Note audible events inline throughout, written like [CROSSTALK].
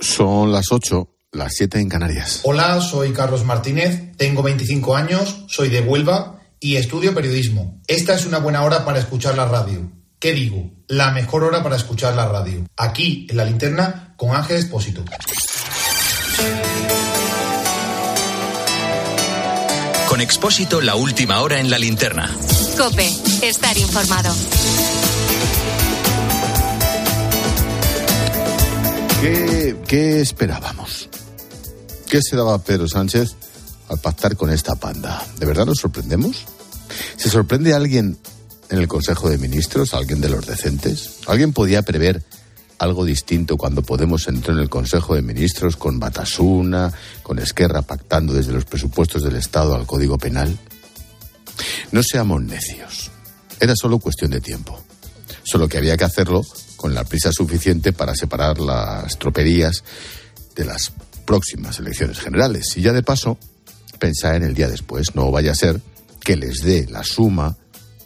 Son las 8, las 7 en Canarias. Hola, soy Carlos Martínez, tengo 25 años, soy de Huelva y estudio periodismo. Esta es una buena hora para escuchar la radio. ¿Qué digo? La mejor hora para escuchar la radio. Aquí, en la linterna, con Ángel Espósito. Con Expósito, la última hora en la linterna. Cope, estar informado. ¿Qué, esperábamos? ¿Qué se daba Pedro Sánchez al pactar con esta panda? ¿De verdad nos sorprendemos? ¿Se sorprende alguien en el Consejo de Ministros, alguien de los decentes? ¿Alguien podía prever algo distinto cuando Podemos entró en el Consejo de Ministros con Batasuna, con Esquerra pactando desde los presupuestos del Estado al Código Penal? No seamos necios. Era solo cuestión de tiempo. Solo que había que hacerlo con la prisa suficiente para separar las troperías de las próximas elecciones generales. Y ya de paso, pensar en el día después. No vaya a ser que les dé la suma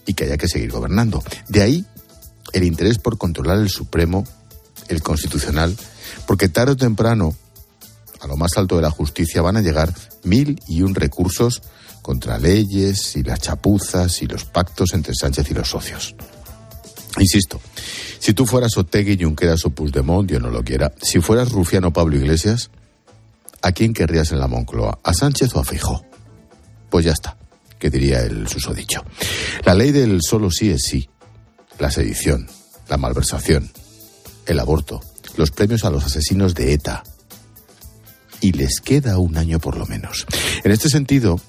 y que haya que seguir gobernando. De ahí el interés por controlar el Supremo, el Constitucional, porque tarde o temprano, a lo más alto de la justicia, van a llegar mil y un recursos contra leyes y las chapuzas y los pactos entre Sánchez y los socios. Insisto, si tú fueras Otegui, Junqueras o Puigdemont, yo no lo quiera, si fueras Rufiano Pablo Iglesias, ¿a quién querrías en la Moncloa? ¿A Sánchez o a Fijó? Pues ya está, que diría el susodicho. La ley del solo sí es sí, la sedición, la malversación, el aborto, los premios a los asesinos de ETA. Y les queda un año por lo menos. En este sentido,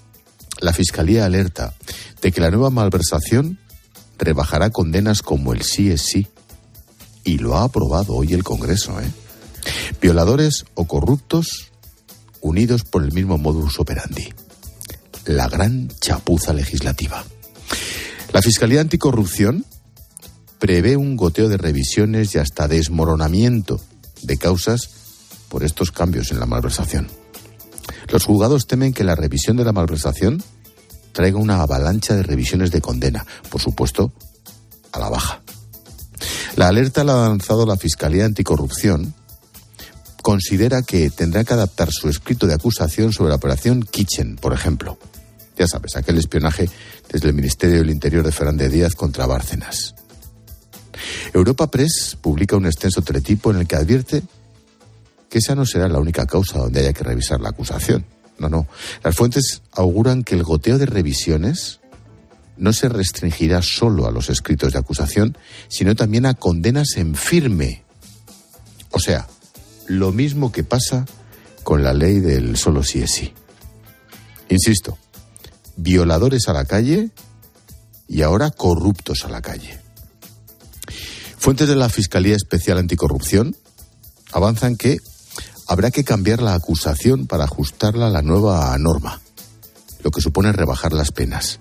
la Fiscalía alerta de que la nueva malversación rebajará condenas como el sí es sí. Y lo ha aprobado hoy el Congreso. ¿eh? Violadores o corruptos unidos por el mismo modus operandi. La gran chapuza legislativa. La Fiscalía Anticorrupción prevé un goteo de revisiones y hasta desmoronamiento de causas por estos cambios en la malversación. Los juzgados temen que la revisión de la malversación traiga una avalancha de revisiones de condena, por supuesto, a la baja. La alerta la ha lanzado la Fiscalía Anticorrupción. Considera que tendrá que adaptar su escrito de acusación sobre la operación Kitchen, por ejemplo. Ya sabes, aquel espionaje desde el Ministerio del Interior de Fernández Díaz contra Bárcenas. Europa Press publica un extenso teletipo en el que advierte que esa no será la única causa donde haya que revisar la acusación. No, no. Las fuentes auguran que el goteo de revisiones no se restringirá solo a los escritos de acusación, sino también a condenas en firme. O sea, lo mismo que pasa con la ley del solo sí es sí. Insisto, violadores a la calle y ahora corruptos a la calle. Fuentes de la Fiscalía Especial Anticorrupción avanzan que habrá que cambiar la acusación para ajustarla a la nueva norma, lo que supone rebajar las penas.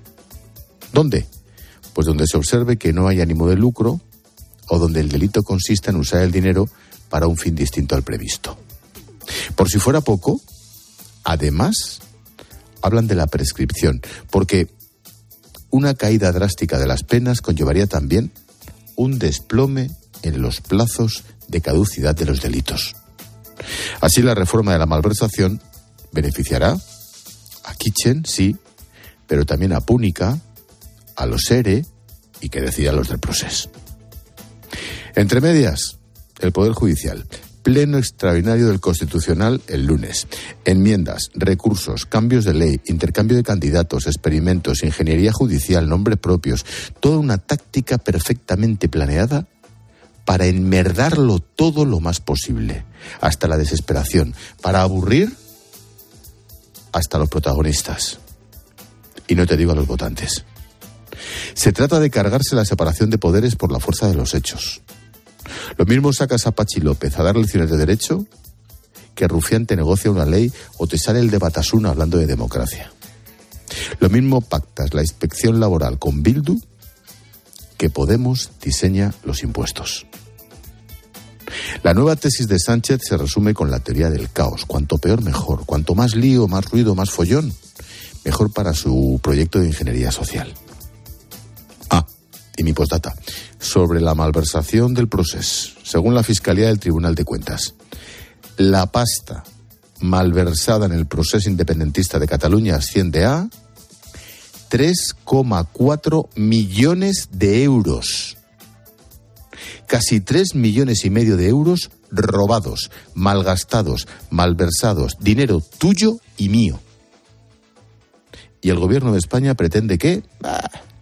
¿Dónde? Pues donde se observe que no hay ánimo de lucro o donde el delito consista en usar el dinero para un fin distinto al previsto. Por si fuera poco, además, hablan de la prescripción, porque una caída drástica de las penas conllevaría también un desplome en los plazos de caducidad de los delitos. Así la reforma de la malversación beneficiará a Kitchen, sí, pero también a Púnica, a los ERE y que decida los del proceso. Entre medias, el Poder Judicial. Pleno extraordinario del Constitucional el lunes. Enmiendas, recursos, cambios de ley, intercambio de candidatos, experimentos, ingeniería judicial, nombres propios. Toda una táctica perfectamente planeada para enmerdarlo todo lo más posible, hasta la desesperación, para aburrir hasta los protagonistas. Y no te digo a los votantes. Se trata de cargarse la separación de poderes por la fuerza de los hechos. Lo mismo sacas a Pachi López a dar lecciones de derecho que Rufián te negocia una ley o te sale el de Batasuna hablando de democracia. Lo mismo pactas la inspección laboral con Bildu que Podemos diseña los impuestos. La nueva tesis de Sánchez se resume con la teoría del caos. Cuanto peor, mejor. Cuanto más lío, más ruido, más follón, mejor para su proyecto de ingeniería social. Ah, y mi postdata. Sobre la malversación del proceso, según la Fiscalía del Tribunal de Cuentas. la pasta malversada en el proceso independentista de Cataluña asciende a 3,4 millones de euros. Casi 3 millones y medio de euros robados, malgastados, malversados, dinero tuyo y mío. Y el gobierno de España pretende que,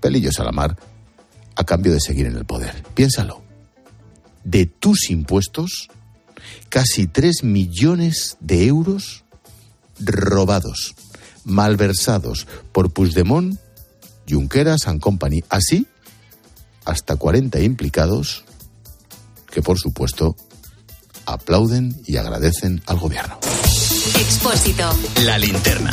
pelillos a la mar, a cambio de seguir en el poder. Piénsalo. De tus impuestos, casi 3 millones de euros robados, malversados por Puigdemont, Junqueras and Company. Así, hasta 40 implicados que, por supuesto, aplauden y agradecen al gobierno. Expósito. La linterna.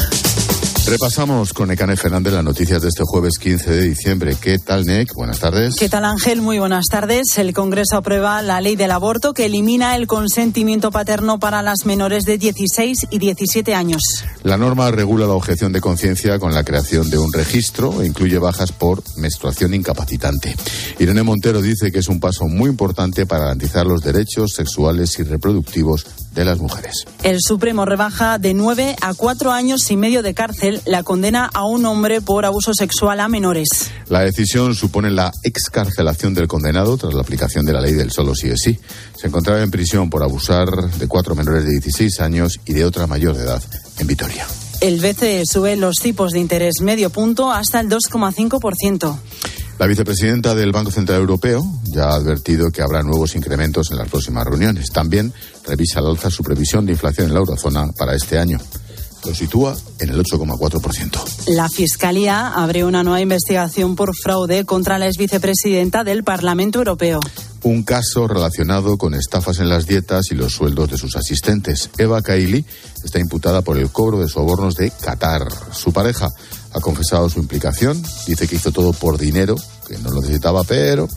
Repasamos con Ecane Fernández las noticias de este jueves 15 de diciembre. ¿Qué tal, Nick? Buenas tardes. ¿Qué tal, Ángel? Muy buenas tardes. El Congreso aprueba la ley del aborto que elimina el consentimiento paterno para las menores de 16 y 17 años. La norma regula la objeción de conciencia con la creación de un registro e incluye bajas por menstruación incapacitante. Irene Montero dice que es un paso muy importante para garantizar los derechos sexuales y reproductivos de las mujeres. El Supremo rebaja de 9 a 4 años y medio de cárcel la condena a un hombre por abuso sexual a menores. La decisión supone la excarcelación del condenado tras la aplicación de la ley del solo sí es sí. Se encontraba en prisión por abusar de cuatro menores de 16 años y de otra mayor de edad en Vitoria. El BCE sube los tipos de interés medio punto hasta el 2,5%. La vicepresidenta del Banco Central Europeo ya ha advertido que habrá nuevos incrementos en las próximas reuniones. También revisa al alza su previsión de inflación en la eurozona para este año. Lo sitúa en el 8,4%. La Fiscalía abre una nueva investigación por fraude contra la exvicepresidenta del Parlamento Europeo. Un caso relacionado con estafas en las dietas y los sueldos de sus asistentes. Eva Kaili está imputada por el cobro de sobornos de Qatar. Su pareja ha confesado su implicación, dice que hizo todo por dinero, que no lo necesitaba, pero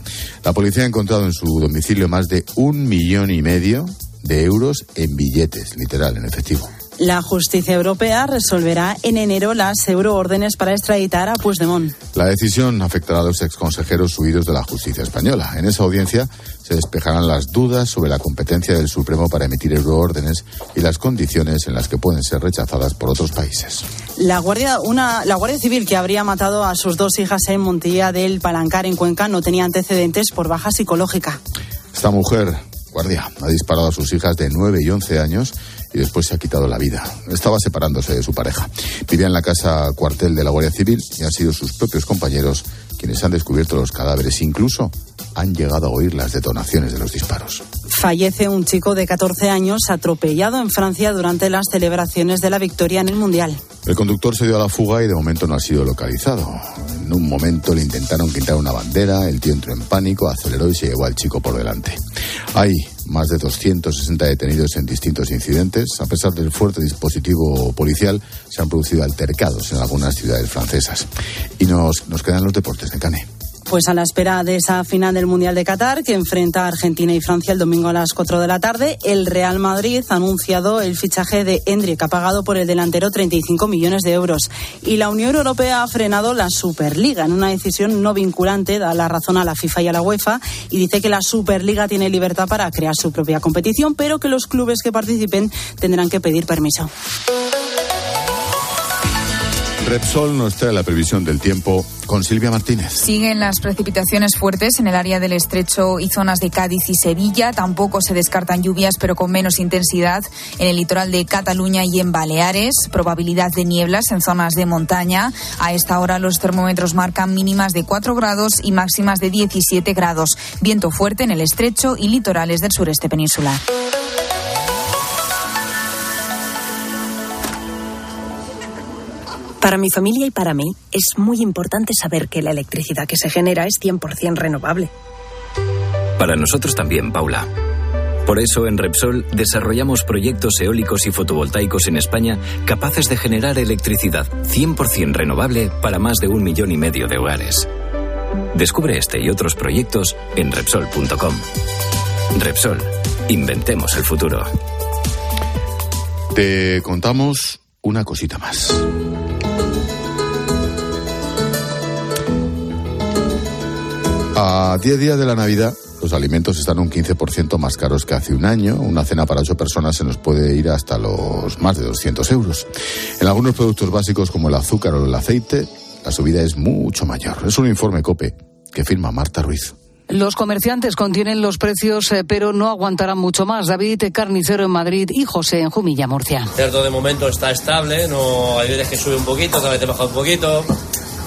la policía ha encontrado en su domicilio más de un millón y medio de euros en billetes, literal, en efectivo. La justicia europea resolverá en enero las euroórdenes para extraditar a Puigdemont. La decisión afectará a los exconsejeros huidos de la justicia española. En esa audiencia se despejarán las dudas sobre la competencia del Supremo para emitir euroórdenes y las condiciones en las que pueden ser rechazadas por otros países. La Guardia, una, la Guardia Civil que habría matado a sus dos hijas en Montilla del Palancar en Cuenca no tenía antecedentes por baja psicológica. Esta mujer, guardia, ha disparado a sus hijas de 9 y 11 años y después se ha quitado la vida. Estaba separándose de su pareja. Vivía en la casa cuartel de la Guardia Civil y han sido sus propios compañeros quienes han descubierto los cadáveres. Incluso han llegado a oír las detonaciones de los disparos. Fallece un chico de 14 años atropellado en Francia durante las celebraciones de la victoria en el Mundial. El conductor se dio a la fuga y de momento no ha sido localizado. En un momento le intentaron quitar una bandera, el tío entró en pánico, aceleró y se llevó al chico por delante. Hay más de 260 detenidos en distintos incidentes. A pesar del fuerte dispositivo policial, se han producido altercados en algunas ciudades francesas. Y nos, nos quedan los deportes de Cane. Pues a la espera de esa final del Mundial de Qatar, que enfrenta a Argentina y Francia el domingo a las 4 de la tarde, el Real Madrid ha anunciado el fichaje de Endrick, ha pagado por el delantero 35 millones de euros. Y la Unión Europea ha frenado la Superliga en una decisión no vinculante, da la razón a la FIFA y a la UEFA, y dice que la Superliga tiene libertad para crear su propia competición, pero que los clubes que participen tendrán que pedir permiso. Repsol nos trae la previsión del tiempo con Silvia Martínez. Siguen las precipitaciones fuertes en el área del estrecho y zonas de Cádiz y Sevilla. Tampoco se descartan lluvias, pero con menos intensidad en el litoral de Cataluña y en Baleares. Probabilidad de nieblas en zonas de montaña. A esta hora los termómetros marcan mínimas de 4 grados y máximas de 17 grados. Viento fuerte en el estrecho y litorales del sureste peninsular. Para mi familia y para mí es muy importante saber que la electricidad que se genera es 100% renovable. Para nosotros también, Paula. Por eso en Repsol desarrollamos proyectos eólicos y fotovoltaicos en España capaces de generar electricidad 100% renovable para más de un millón y medio de hogares. Descubre este y otros proyectos en Repsol.com. Repsol, inventemos el futuro. Te contamos una cosita más. A 10 días de la Navidad, los alimentos están un 15% más caros que hace un año. Una cena para ocho personas se nos puede ir hasta los más de 200 euros. En algunos productos básicos como el azúcar o el aceite, la subida es mucho mayor. Es un informe COPE que firma Marta Ruiz. Los comerciantes contienen los precios, eh, pero no aguantarán mucho más. David Carnicero en Madrid y José en Jumilla, Murcia. Cerdo de momento está estable, no hay veces que sube un poquito, otra vez baja un poquito,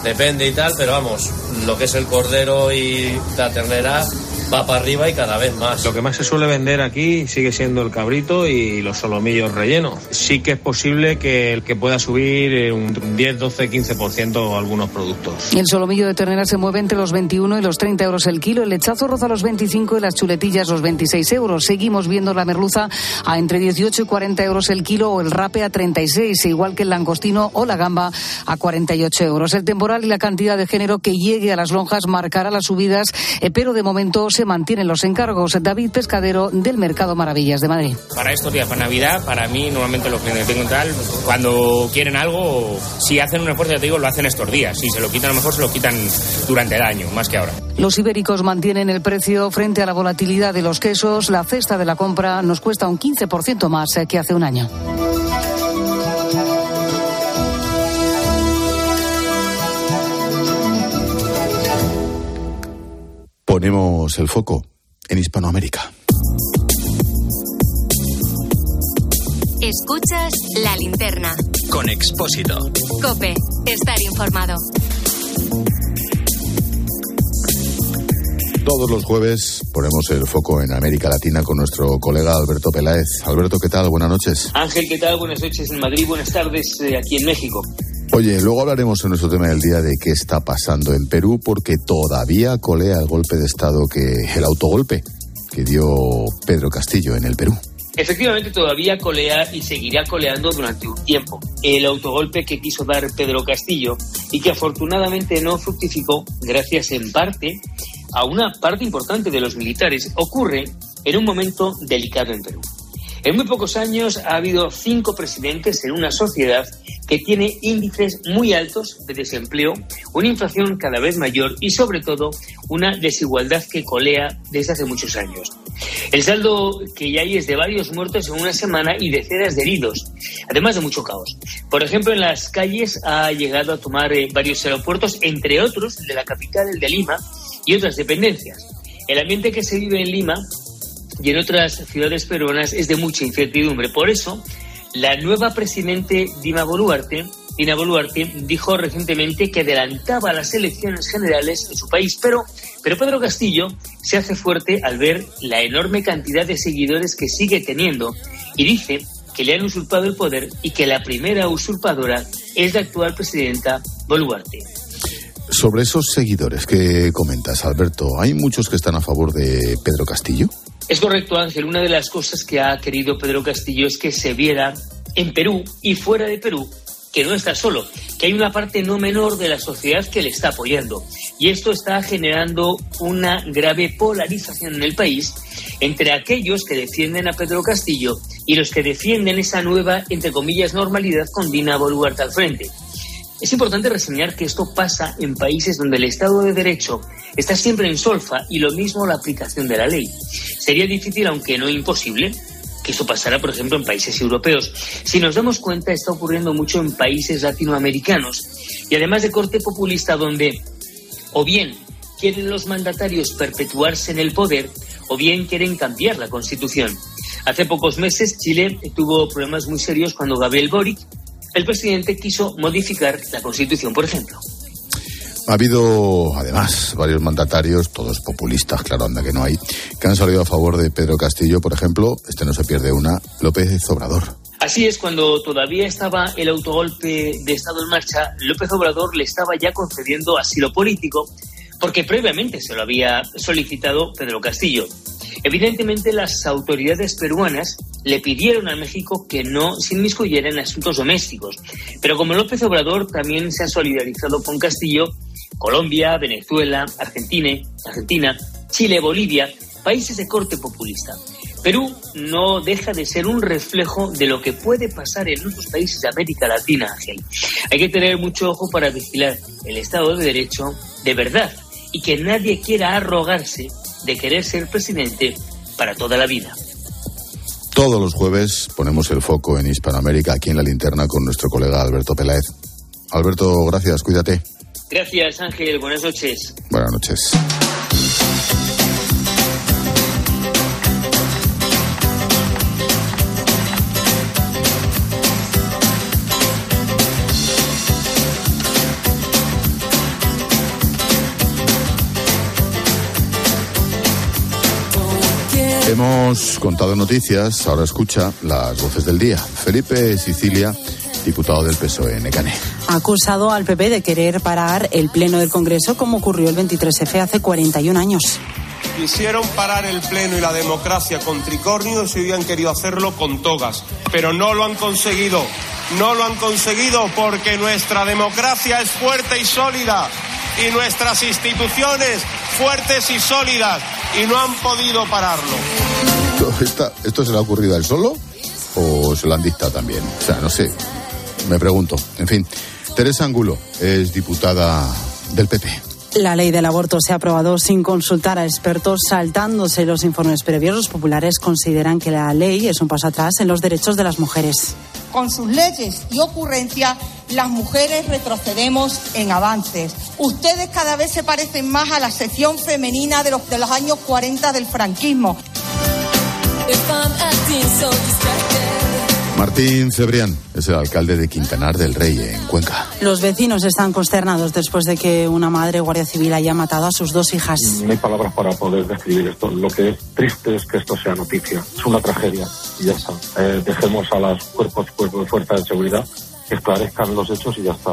depende y tal, pero vamos, lo que es el cordero y la ternera va para arriba y cada vez más. Lo que más se suele vender aquí sigue siendo el cabrito y los solomillos rellenos. Sí que es posible que el que pueda subir eh, un 10, 12, 15% algunos productos. El solomillo de ternera se mueve entre los 21 y los 30 euros el kilo, el lechazo roza los 25 y las chuletillas los 26 euros. Seguimos viendo la merluza a entre 18 y 40 euros el kilo o el rape a 36, igual que el langostino o la gamba a 48 euros. El temporal y la cantidad de género que llegue a las lonjas marcará las subidas, eh, pero de momento se mantienen los encargos. David Pescadero del Mercado Maravillas de Madrid. Para estos días, para Navidad, para mí normalmente los clientes tengo tal, cuando quieren algo, si hacen un esfuerzo, ya te digo, lo hacen estos días. Si se lo quitan, a lo mejor se lo quitan durante el año, más que ahora. Los ibéricos mantienen el precio frente a la volatilidad de los quesos. La cesta de la compra nos cuesta un 15% más que hace un año. Ponemos el foco en Hispanoamérica. Escuchas la linterna. Con Expósito. Cope, estar informado. Todos los jueves ponemos el foco en América Latina con nuestro colega Alberto Peláez. Alberto, ¿qué tal? Buenas noches. Ángel, ¿qué tal? Buenas noches en Madrid, buenas tardes eh, aquí en México. Oye, luego hablaremos en nuestro tema del día de qué está pasando en Perú, porque todavía colea el golpe de Estado que el autogolpe que dio Pedro Castillo en el Perú. Efectivamente, todavía colea y seguirá coleando durante un tiempo. El autogolpe que quiso dar Pedro Castillo y que afortunadamente no fructificó, gracias en parte a una parte importante de los militares, ocurre en un momento delicado en Perú. En muy pocos años ha habido cinco presidentes en una sociedad que tiene índices muy altos de desempleo, una inflación cada vez mayor y sobre todo una desigualdad que colea desde hace muchos años. El saldo que ya hay es de varios muertos en una semana y decenas de heridos, además de mucho caos. Por ejemplo, en las calles ha llegado a tomar eh, varios aeropuertos, entre otros el de la capital, el de Lima, y otras dependencias. El ambiente que se vive en Lima y en otras ciudades peruanas es de mucha incertidumbre. Por eso, la nueva presidente Dina Boluarte, Dina Boluarte dijo recientemente que adelantaba las elecciones generales en su país, pero, pero Pedro Castillo se hace fuerte al ver la enorme cantidad de seguidores que sigue teniendo y dice que le han usurpado el poder y que la primera usurpadora es la actual presidenta Boluarte. Sobre esos seguidores que comentas, Alberto, ¿hay muchos que están a favor de Pedro Castillo? Es correcto, Ángel. Una de las cosas que ha querido Pedro Castillo es que se viera en Perú y fuera de Perú que no está solo, que hay una parte no menor de la sociedad que le está apoyando. Y esto está generando una grave polarización en el país entre aquellos que defienden a Pedro Castillo y los que defienden esa nueva, entre comillas, normalidad con Dina Boluarte al frente. Es importante reseñar que esto pasa en países donde el Estado de Derecho está siempre en solfa y lo mismo la aplicación de la ley. Sería difícil, aunque no imposible, que eso pasara, por ejemplo, en países europeos. Si nos damos cuenta, está ocurriendo mucho en países latinoamericanos y además de corte populista donde o bien quieren los mandatarios perpetuarse en el poder o bien quieren cambiar la constitución. Hace pocos meses Chile tuvo problemas muy serios cuando Gabriel Boric el presidente quiso modificar la Constitución, por ejemplo. Ha habido, además, varios mandatarios, todos populistas, claro, anda que no hay, que han salido a favor de Pedro Castillo, por ejemplo, este no se pierde una, López Obrador. Así es, cuando todavía estaba el autogolpe de Estado en marcha, López Obrador le estaba ya concediendo asilo político, porque previamente se lo había solicitado Pedro Castillo. Evidentemente, las autoridades peruanas le pidieron a México que no se inmiscuyera en asuntos domésticos. Pero como López Obrador también se ha solidarizado con Castillo, Colombia, Venezuela, Argentina, Argentina, Chile, Bolivia, países de corte populista. Perú no deja de ser un reflejo de lo que puede pasar en otros países de América Latina, Ángel. Hay que tener mucho ojo para vigilar el Estado de Derecho de verdad y que nadie quiera arrogarse de querer ser presidente para toda la vida. Todos los jueves ponemos el foco en Hispanoamérica, aquí en la linterna, con nuestro colega Alberto Peláez. Alberto, gracias, cuídate. Gracias, Ángel. Buenas noches. Buenas noches. Hemos contado noticias, ahora escucha las voces del día. Felipe Sicilia, diputado del PSOE, Necane. Ha acusado al PP de querer parar el Pleno del Congreso como ocurrió el 23F hace 41 años. Quisieron parar el Pleno y la democracia con tricornios y hubieran querido hacerlo con togas, pero no lo han conseguido. No lo han conseguido porque nuestra democracia es fuerte y sólida y nuestras instituciones fuertes y sólidas y no han podido pararlo. ¿Esto, ¿Esto se le ha ocurrido a él solo o se lo han dictado también? O sea, no sé, me pregunto. En fin, Teresa Angulo es diputada del PP. La ley del aborto se ha aprobado sin consultar a expertos, saltándose los informes previos. Los populares consideran que la ley es un paso atrás en los derechos de las mujeres. Con sus leyes y ocurrencias, las mujeres retrocedemos en avances. Ustedes cada vez se parecen más a la sección femenina de los, de los años 40 del franquismo. Martín Cebrián es el alcalde de Quintanar del Rey, en Cuenca. Los vecinos están consternados después de que una madre guardia civil haya matado a sus dos hijas. No hay palabras para poder describir esto. Lo que es triste es que esto sea noticia. Es una tragedia y ya está. Eh, dejemos a los cuerpos, cuerpos de fuerza de seguridad que esclarezcan los hechos y ya está.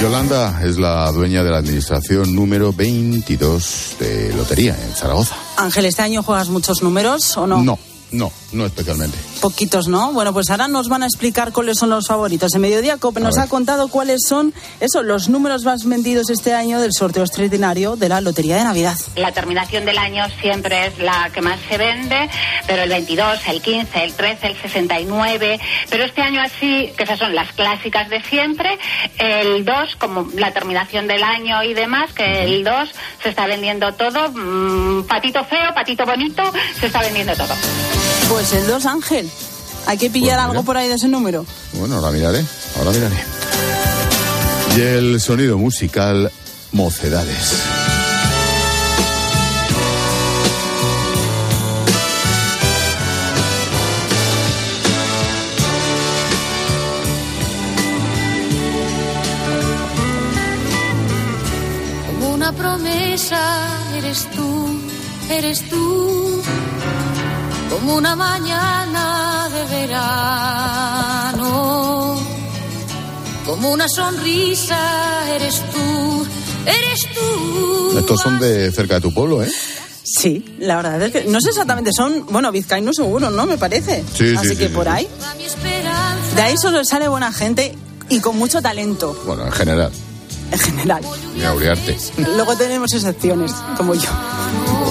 Yolanda es la dueña de la administración número 22 de Lotería en Zaragoza. Ángel, ¿este año juegas muchos números o no? No, no, no especialmente. Poquitos, ¿no? Bueno, pues ahora nos van a explicar cuáles son los favoritos. En Mediodía Cope nos ha contado cuáles son eso, los números más vendidos este año del sorteo extraordinario de la Lotería de Navidad. La terminación del año siempre es la que más se vende, pero el 22, el 15, el 13, el 69, pero este año así, que esas son las clásicas de siempre, el 2, como la terminación del año y demás, que el 2 se está vendiendo todo, mmm, patito feo, patito bonito, se está vendiendo todo. Pues el 2, Ángel. Hay que pillar Pues algo por ahí de ese número. Bueno, ahora miraré, ahora miraré. Y el sonido musical Mocedades. Como una promesa eres tú, eres tú. Como una mañana de verano. Como una sonrisa eres tú, eres tú. Estos son de cerca de tu pueblo, ¿eh? Sí, la verdad es que no sé exactamente, son, bueno, vizcaínos seguro, ¿no? Me parece. Sí, sí, Así sí, que sí, por sí. ahí. De ahí solo sale buena gente y con mucho talento, Bueno, en general. en general. Uriarte. Luego tenemos excepciones, como yo.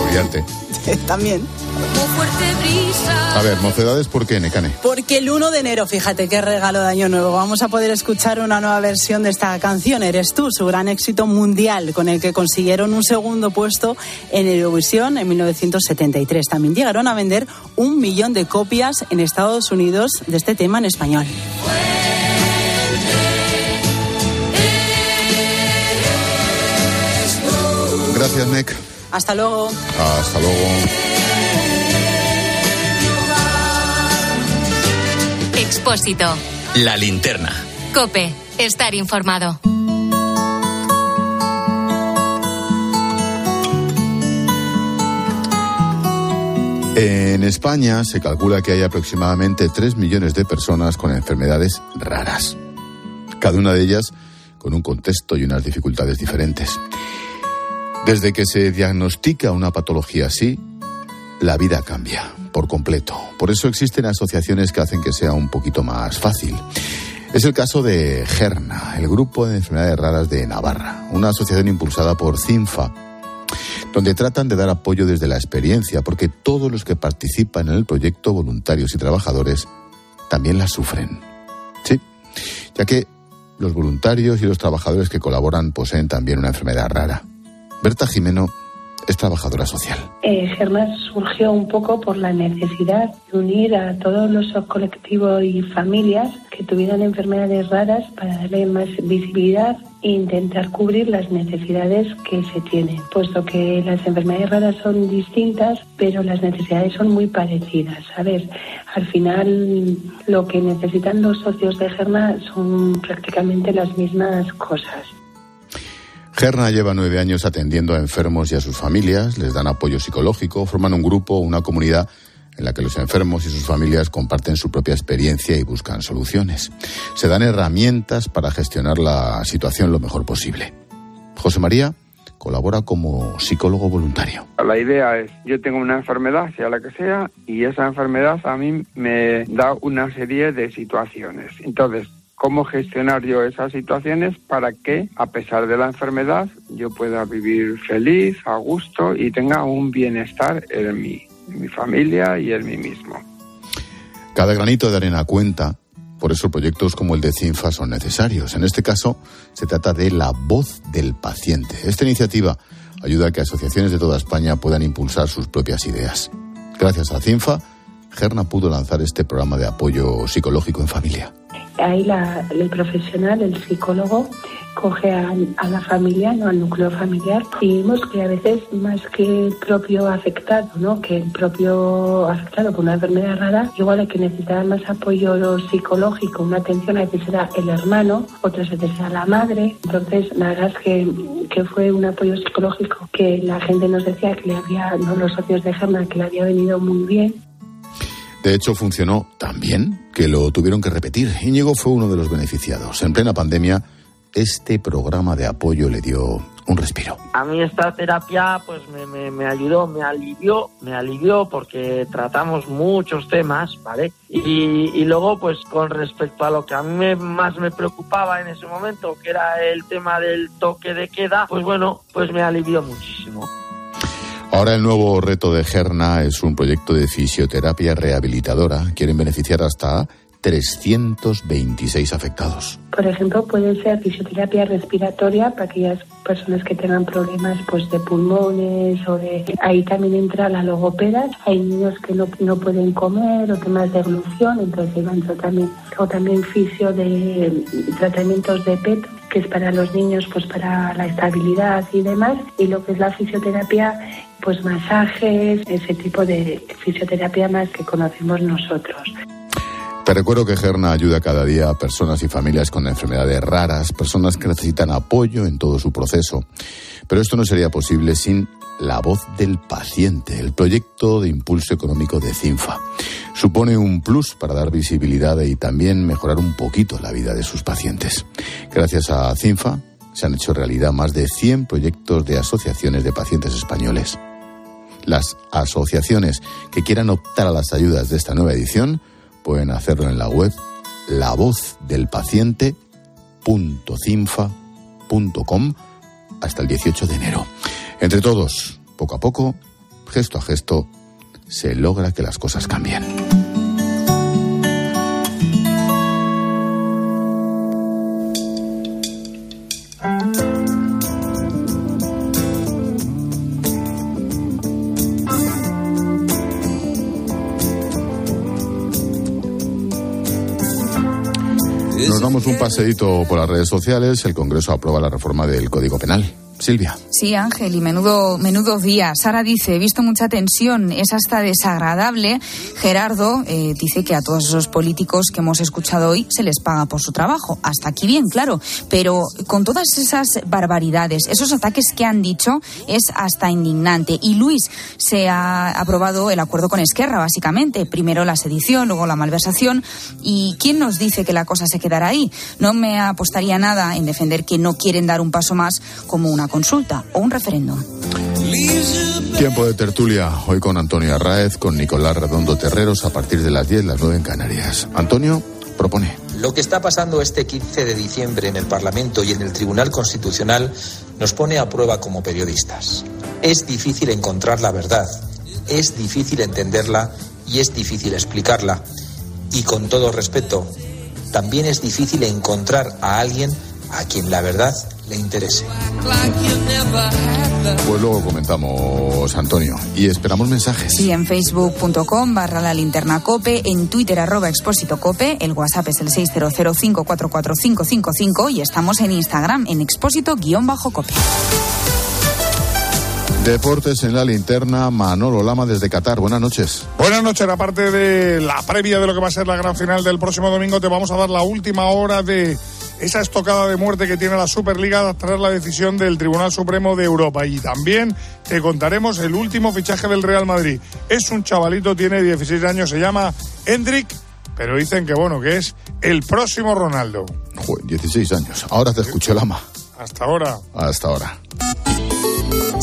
Uriarte. [LAUGHS] También. A ver, Mocedades, ¿por qué, Necane? Porque el 1 de enero, fíjate qué regalo de Año Nuevo, vamos a poder escuchar una nueva versión de esta canción, Eres tú, su gran éxito mundial, con el que consiguieron un segundo puesto en Eurovisión en 1973. También llegaron a vender un millón de copias en Estados Unidos de este tema en español. Gracias, Nec. Hasta luego. Hasta luego. Expósito. La linterna. Cope. Estar informado. En España se calcula que hay aproximadamente 3 millones de personas con enfermedades raras. Cada una de ellas con un contexto y unas dificultades diferentes. Desde que se diagnostica una patología así, la vida cambia por completo. Por eso existen asociaciones que hacen que sea un poquito más fácil. Es el caso de GERNA, el Grupo de Enfermedades Raras de Navarra, una asociación impulsada por CINFA, donde tratan de dar apoyo desde la experiencia, porque todos los que participan en el proyecto, voluntarios y trabajadores, también la sufren. Sí, ya que los voluntarios y los trabajadores que colaboran poseen también una enfermedad rara. Berta Jimeno es trabajadora social. Eh, surgió un poco por la necesidad de unir a todos los colectivos y familias que tuvieran enfermedades raras para darle más visibilidad e intentar cubrir las necesidades que se tienen, puesto que las enfermedades raras son distintas, pero las necesidades son muy parecidas. ¿sabes? Al final, lo que necesitan los socios de Germa son prácticamente las mismas cosas. Gerna lleva nueve años atendiendo a enfermos y a sus familias, les dan apoyo psicológico, forman un grupo, una comunidad en la que los enfermos y sus familias comparten su propia experiencia y buscan soluciones. Se dan herramientas para gestionar la situación lo mejor posible. José María colabora como psicólogo voluntario. La idea es, yo tengo una enfermedad, sea la que sea, y esa enfermedad a mí me da una serie de situaciones. Entonces, cómo gestionar yo esas situaciones para que, a pesar de la enfermedad, yo pueda vivir feliz, a gusto y tenga un bienestar en mí, en mi familia y en mí mismo. Cada granito de arena cuenta, por eso proyectos como el de CINFA son necesarios. En este caso, se trata de la voz del paciente. Esta iniciativa ayuda a que asociaciones de toda España puedan impulsar sus propias ideas. Gracias a CINFA, Gerna pudo lanzar este programa de apoyo psicológico en familia ahí la, el profesional, el psicólogo, coge a, la familia, no al núcleo familiar, y vemos que a veces más que el propio afectado, ¿no? que el propio afectado por una enfermedad rara, igual hay que necesitar más apoyo psicológico, una atención, a veces será el hermano, otras veces será la madre. Entonces, la verdad que, que fue un apoyo psicológico que la gente nos decía que le había, no los socios de Germa, que le había venido muy bien de hecho, funcionó tan bien que lo tuvieron que repetir. Íñigo fue uno de los beneficiados. En plena pandemia, este programa de apoyo le dio un respiro. A mí esta terapia pues me, ayudó, me alivió, me alivió porque tratamos muchos temas, ¿vale? Y, luego pues con respecto a lo que a mí más me preocupaba en ese momento, que era el tema del toque de queda, pues bueno, pues me alivió muchísimo. Ahora el nuevo reto de Gerna es un proyecto de fisioterapia rehabilitadora. Quieren beneficiar hasta 326 afectados. Por ejemplo, puede ser fisioterapia respiratoria para aquellas personas que tengan problemas pues de pulmones o de ahí también entra la logopeda. Hay niños que no, no pueden comer o temas de evolución, entonces hay también o también fisio de tratamientos de PET que es para los niños pues para la estabilidad y demás y lo que es la fisioterapia pues masajes, ese tipo de fisioterapia más que conocemos nosotros. Te recuerdo que Gerna ayuda cada día a personas y familias con enfermedades raras, personas que necesitan apoyo en todo su proceso. Pero esto no sería posible sin la voz del paciente, el proyecto de impulso económico de CINFA. Supone un plus para dar visibilidad y también mejorar un poquito la vida de sus pacientes. Gracias a CINFA se han hecho realidad más de 100 proyectos de asociaciones de pacientes españoles. Las asociaciones que quieran optar a las ayudas de esta nueva edición pueden hacerlo en la web lavozdelpaciente.cinfa.com hasta el 18 de enero. Entre todos, poco a poco, gesto a gesto, se logra que las cosas cambien. Un paseíto por las redes sociales. El Congreso aprueba la reforma del Código Penal. Silvia. Sí, Ángel, y menudo, menudo día. Sara dice, he visto mucha tensión, es hasta desagradable. Gerardo eh, dice que a todos esos políticos que hemos escuchado hoy se les paga por su trabajo. Hasta aquí bien, claro. Pero con todas esas barbaridades, esos ataques que han dicho, es hasta indignante. Y Luis, se ha aprobado el acuerdo con Esquerra, básicamente. Primero la sedición, luego la malversación. ¿Y quién nos dice que la cosa se quedará ahí? No me apostaría nada en defender que no quieren dar un paso más como una consulta o un referéndum. Tiempo de tertulia, hoy con Antonio Arraez, con Nicolás Redondo Terreros, a partir de las 10, las 9 en Canarias. Antonio propone. Lo que está pasando este 15 de diciembre en el Parlamento y en el Tribunal Constitucional nos pone a prueba como periodistas. Es difícil encontrar la verdad, es difícil entenderla y es difícil explicarla. Y con todo respeto, también es difícil encontrar a alguien a quien la verdad le interese. Pues luego comentamos, Antonio, y esperamos mensajes. Sí, en facebook.com barra la linterna cope, en twitter arroba expósito cope, el whatsapp es el 600544555 y estamos en instagram en expósito guion bajo cope. Deportes en la linterna, Manolo Lama desde Qatar. Buenas noches. Buenas noches. Aparte de la previa de lo que va a ser la gran final del próximo domingo, te vamos a dar la última hora de esa estocada de muerte que tiene la Superliga tras la decisión del Tribunal Supremo de Europa. Y también te contaremos el último fichaje del Real Madrid. Es un chavalito, tiene 16 años, se llama Hendrik, pero dicen que bueno, que es el próximo Ronaldo. Joder, 16 años. Ahora te escucho, Lama. Hasta ahora. Hasta ahora.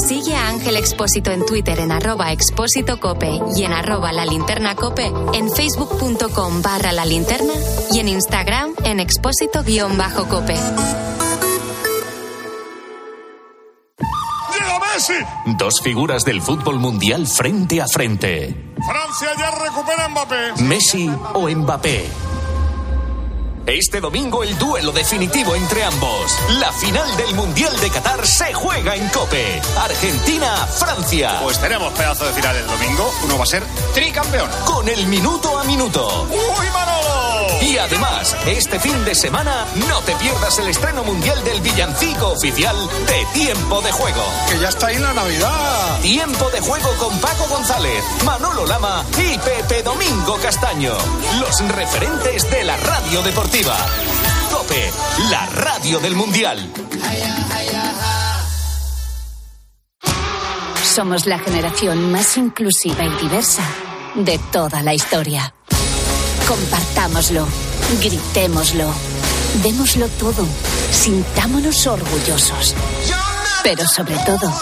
Sigue a Ángel Expósito en Twitter en arroba expósito cope y en arroba la linterna cope, en facebook.com barra la linterna y en Instagram en expósito guion bajo cope. ¡Llega Messi! Dos figuras del fútbol mundial frente a frente. Francia ya recupera Mbappé. Messi o Mbappé. Este domingo el duelo definitivo entre ambos. La final del Mundial de Qatar se juega en Cope. Argentina-Francia. Pues tenemos pedazo de final el domingo. Uno va a ser tricampeón. Con el minuto a minuto. ¡Uy, Manolo! Y además, este fin de semana no te pierdas el estreno mundial del villancico oficial de Tiempo de Juego. Que ya está ahí la Navidad. Tiempo de Juego con Paco González, Manolo Lama y Pepe Domingo Castaño. Los referentes de la radio deportiva. Cope, la radio del Mundial. Somos la generación más inclusiva y diversa de toda la historia. Compartámoslo, gritémoslo, démoslo todo, sintámonos orgullosos. Pero sobre todo,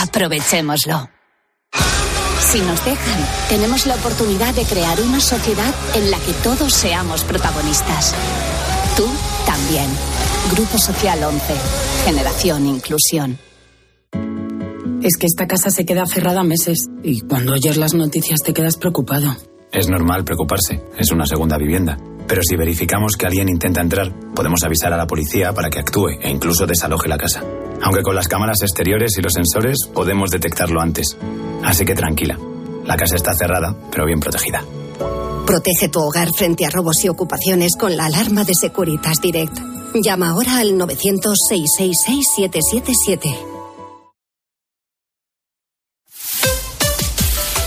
aprovechémoslo. Si nos dejan, tenemos la oportunidad de crear una sociedad en la que todos seamos protagonistas. Tú también. Grupo Social 11. Generación Inclusión. Es que esta casa se queda cerrada meses y cuando oyes las noticias te quedas preocupado. Es normal preocuparse, es una segunda vivienda. Pero si verificamos que alguien intenta entrar, podemos avisar a la policía para que actúe e incluso desaloje la casa. Aunque con las cámaras exteriores y los sensores podemos detectarlo antes. Así que tranquila, la casa está cerrada, pero bien protegida. Protege tu hogar frente a robos y ocupaciones con la alarma de Securitas Direct. Llama ahora al 900-666-777.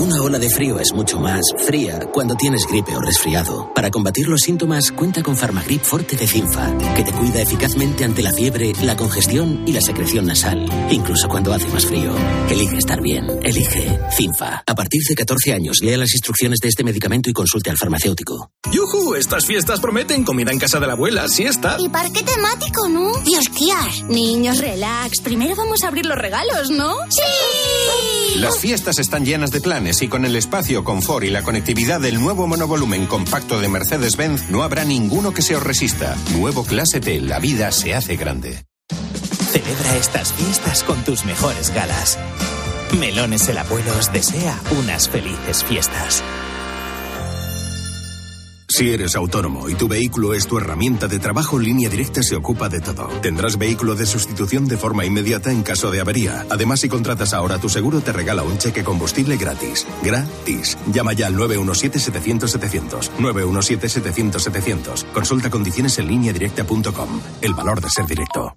Una ola de frío es mucho más fría cuando tienes gripe o resfriado. Para combatir los síntomas, cuenta con Farmagrip Forte de Cinfa, que te cuida eficazmente ante la fiebre, la congestión y la secreción nasal, incluso cuando hace más frío. Elige estar bien. Elige Cinfa. A partir de 14 años, lea las instrucciones de este medicamento y consulte al farmacéutico. ¡Yujú! Estas fiestas prometen comida en casa de la abuela, siesta. Y parque temático, ¿no? Dios, Kiar. Niños, relax. Primero vamos a abrir los regalos, ¿no? ¡Sí! Las fiestas están llenas de planes y con el espacio, confort y la conectividad del nuevo monovolumen compacto de Mercedes-Benz no habrá ninguno que se os resista. Nuevo Clase T, la vida se hace grande. Celebra estas fiestas con tus mejores galas. Melones el Abuelo os desea unas felices fiestas. Si eres autónomo y tu vehículo es tu herramienta de trabajo, Línea Directa se ocupa de todo. Tendrás vehículo de sustitución de forma inmediata en caso de avería. Además, si contratas ahora tu seguro, te regala un cheque combustible gratis. Gratis. Llama ya al 917-700-700. 917-700-700. Consulta condiciones en lineadirecta.com. El valor de ser directo.